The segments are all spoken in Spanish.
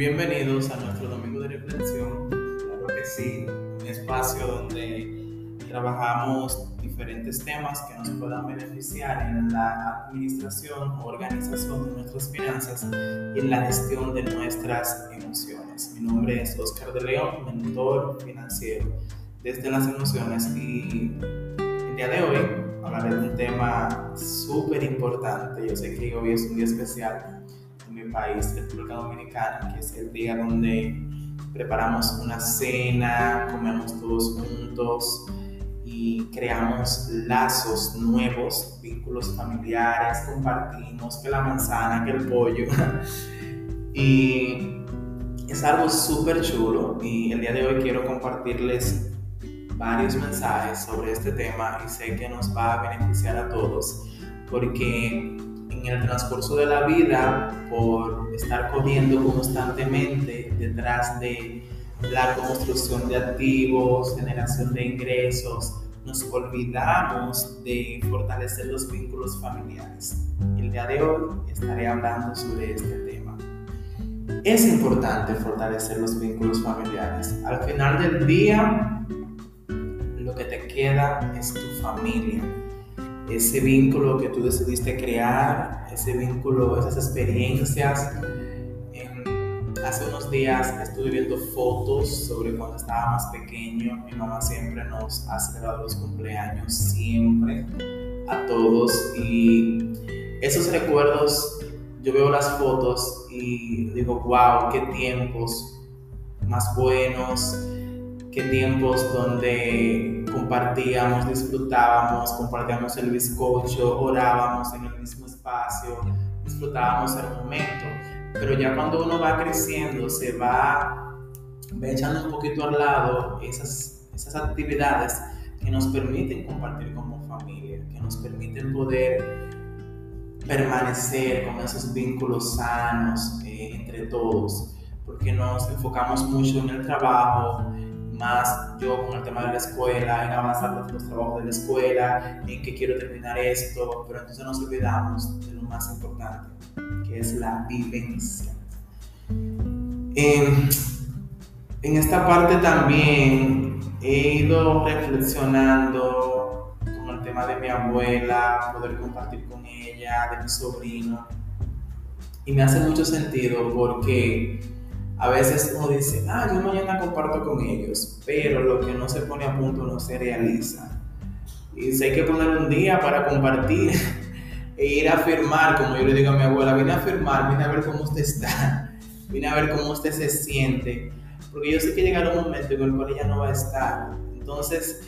Bienvenidos a nuestro domingo de reflexión. Claro que sí, un espacio donde trabajamos diferentes temas que nos puedan beneficiar en la administración o organización de nuestras finanzas y en la gestión de nuestras emociones. Mi nombre es Oscar de León, mentor financiero desde las emociones y el día de hoy hablaré de un tema súper importante. Yo sé que hoy es un día especial país, República Dominicana, que es el día donde preparamos una cena, comemos todos juntos y creamos lazos nuevos, vínculos familiares, compartimos que la manzana, que el pollo. y es algo súper chulo y el día de hoy quiero compartirles varios mensajes sobre este tema y sé que nos va a beneficiar a todos porque en el transcurso de la vida, por estar corriendo constantemente detrás de la construcción de activos, generación de ingresos, nos olvidamos de fortalecer los vínculos familiares. El día de hoy estaré hablando sobre este tema. Es importante fortalecer los vínculos familiares. Al final del día, lo que te queda es tu familia ese vínculo que tú decidiste crear, ese vínculo, esas experiencias. hace unos días estuve viendo fotos sobre cuando estaba más pequeño. Mi mamá siempre nos ha celebrado los cumpleaños, siempre, a todos. Y esos recuerdos, yo veo las fotos y digo, wow, qué tiempos más buenos qué tiempos donde compartíamos, disfrutábamos, compartíamos el bizcocho, orábamos en el mismo espacio, disfrutábamos el momento. Pero ya cuando uno va creciendo, se va, va echando un poquito al lado esas, esas actividades que nos permiten compartir como familia, que nos permiten poder permanecer con esos vínculos sanos eh, entre todos, porque nos enfocamos mucho en el trabajo, más yo con el tema de la escuela, en avanzar los trabajos de la escuela, en que quiero terminar esto, pero entonces nos olvidamos de lo más importante, que es la vivencia. En, en esta parte también he ido reflexionando con el tema de mi abuela, poder compartir con ella, de mi sobrino, y me hace mucho sentido porque a veces uno dice, ah, yo mañana comparto con ellos, pero lo que no se pone a punto no se realiza. Y si hay que poner un día para compartir e ir a firmar, como yo le digo a mi abuela, vine a firmar, vine a ver cómo usted está, vine a ver cómo usted se siente, porque yo sé que llegará un momento en el cual ella no va a estar. Entonces,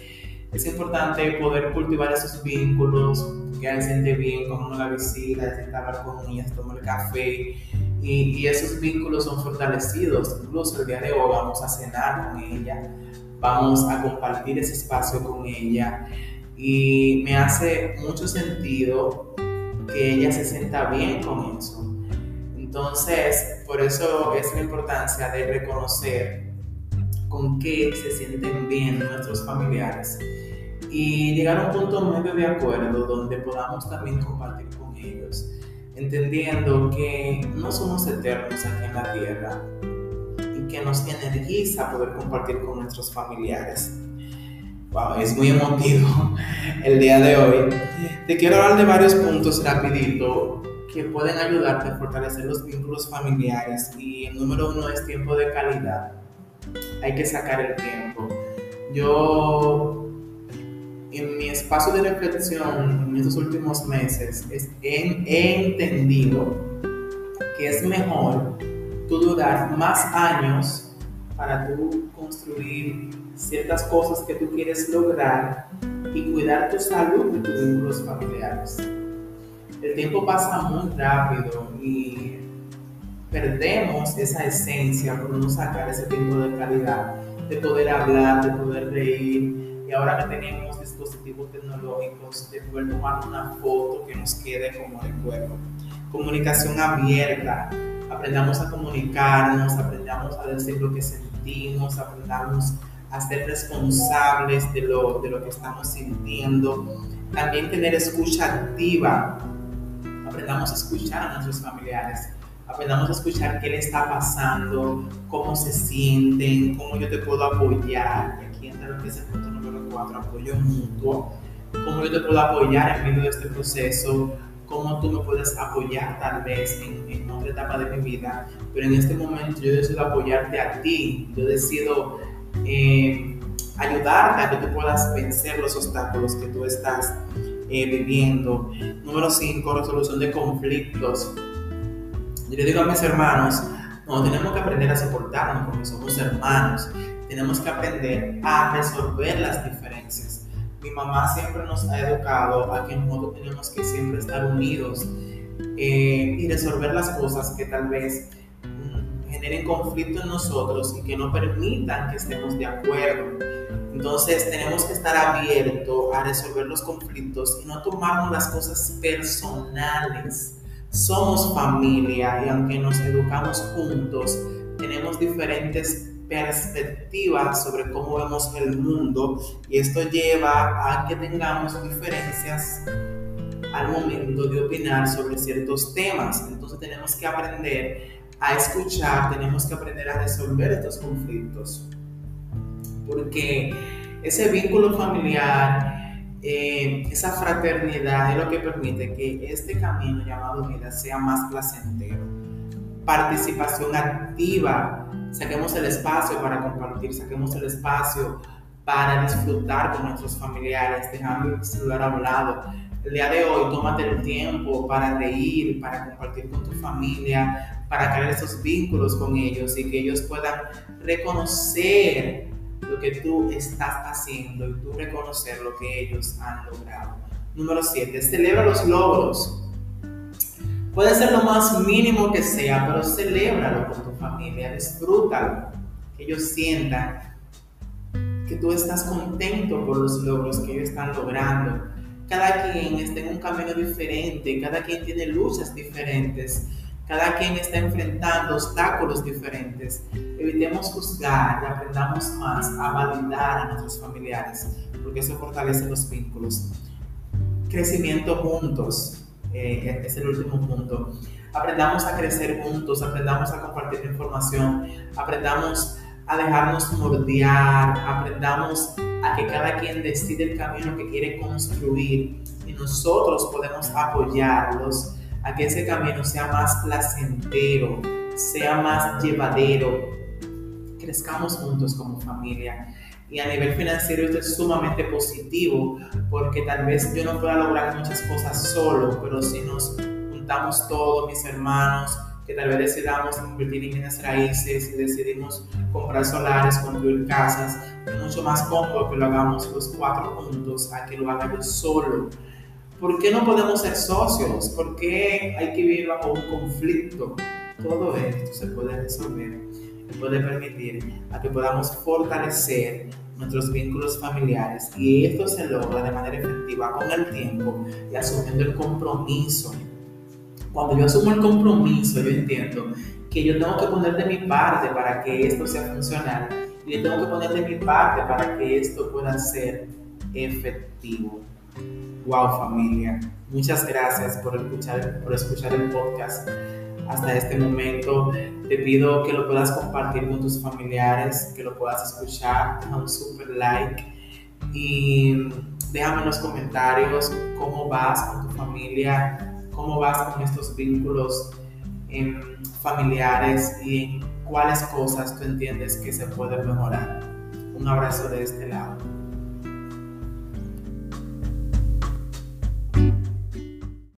es importante poder cultivar esos vínculos, que se siente bien con uno la visita, hablar con ellas, tomar el café, y, esos vínculos son fortalecidos. Incluso el día de hoy vamos a cenar con ella, vamos a compartir ese espacio con ella y me hace mucho sentido que ella se sienta bien con eso. Entonces, por eso es la importancia de reconocer con qué se sienten bien nuestros familiares y llegar a un punto medio de acuerdo donde podamos también compartir con ellos entendiendo que no somos eternos aquí en la tierra y que nos energiza poder compartir con nuestros familiares. Wow, es muy emotivo el día de hoy. Te quiero hablar de varios puntos rapidito que pueden ayudarte a fortalecer los vínculos familiares y el número uno es tiempo de calidad. Hay que sacar el tiempo. Yo en mi espacio de reflexión en estos últimos meses he, entendido que es mejor tú durar más años para tú construir ciertas cosas que tú quieres lograr y cuidar tu salud y tus vínculos familiares. El tiempo pasa muy rápido y perdemos esa esencia por no sacar ese tiempo de calidad, de poder hablar, de poder reír, ahora que tenemos dispositivos tecnológicos, de poder tomar una foto que nos quede como recuerdo. Comunicación abierta, aprendamos a comunicarnos, aprendamos a decir lo que sentimos, aprendamos a ser responsables de lo, de lo que estamos sintiendo. También tener escucha activa, aprendamos a escuchar a nuestros familiares, aprendamos a escuchar qué le está pasando, cómo se sienten, cómo yo te puedo apoyar. Y aquí entra lo que es el cuatro, apoyo mutuo. Cómo yo te puedo apoyar en medio de este proceso, cómo tú me puedes apoyar tal vez en, en, otra etapa de mi vida, pero en este momento yo decido apoyarte a ti, yo decido eh, ayudarte a que tú puedas vencer los obstáculos que tú estás eh, viviendo. Número 5, resolución de conflictos. Yo le digo a mis hermanos, no, tenemos que aprender a soportarnos porque somos hermanos. Tenemos que aprender a resolver las diferencias. Mi mamá siempre nos ha educado a que nosotros tenemos que siempre estar unidos eh, y resolver las cosas que tal vez mm, generen conflicto en nosotros y que no permitan que estemos de acuerdo. Entonces tenemos que estar abiertos a resolver los conflictos y no tomarnos las cosas personales. Somos familia y aunque nos educamos juntos, tenemos diferentes perspectivas sobre cómo vemos el mundo y esto lleva a que tengamos diferencias al momento de opinar sobre ciertos temas. Entonces tenemos que aprender a escuchar, tenemos que aprender a resolver estos conflictos porque ese vínculo familiar, eh, esa fraternidad es lo que permite que este camino llamado vida sea más placentero. Participación activa, saquemos el espacio para compartir, saquemos el espacio para disfrutar con nuestros familiares, dejando el celular a un lado. El día de hoy, tómate el tiempo para reír, para compartir con tu familia, para crear esos vínculos con ellos y que ellos puedan reconocer lo que tú estás haciendo y tú reconocer lo que ellos han logrado. Número 7. Celebra los logros. Puede ser lo más mínimo que sea, pero celébralo con tu familia, disfrútalo, que ellos sientan que tú estás contento por los logros que ellos están logrando. Cada quien está en un camino diferente, cada quien tiene luchas diferentes cada quien está enfrentando obstáculos diferentes. Evitemos juzgar y aprendamos más a validar a nuestros familiares, porque eso fortalece los vínculos. Crecimiento juntos, eh, es el último punto. Aprendamos a crecer juntos, aprendamos a compartir información, aprendamos a dejarnos mordear, aprendamos a que cada quien decide el camino que quiere construir y nosotros podemos apoyarlos a que ese camino sea más placentero, sea más llevadero, crezcamos juntos como familia. Y a nivel financiero esto es sumamente positivo porque tal vez yo no pueda lograr muchas cosas solo, pero si nos juntamos todos, mis hermanos, que tal vez decidamos invertir en bienes raíces decidimos comprar solares, construir casas, es mucho más cómodo que lo hagamos los cuatro juntos a que lo haga yo solo. ¿Por qué no podemos ser socios? ¿Por qué hay que vivir bajo un conflicto? Todo esto se puede resolver puede permitir a que podamos fortalecer nuestros vínculos familiares y esto se logra de manera efectiva con el tiempo y asumiendo el compromiso. Cuando yo asumo el compromiso, yo entiendo que yo tengo que poner de mi parte para que esto sea funcional y yo tengo que poner de mi parte para que esto pueda ser efectivo. Wow familia, muchas gracias por escuchar, por escuchar el podcast hasta este momento. Te pido que lo puedas compartir con tus familiares, que lo puedas escuchar, deja un super like y déjame en los comentarios cómo vas con tu familia, cómo vas con estos vínculos em, familiares y cuáles cosas tú entiendes que se pueden mejorar. Un abrazo de este lado.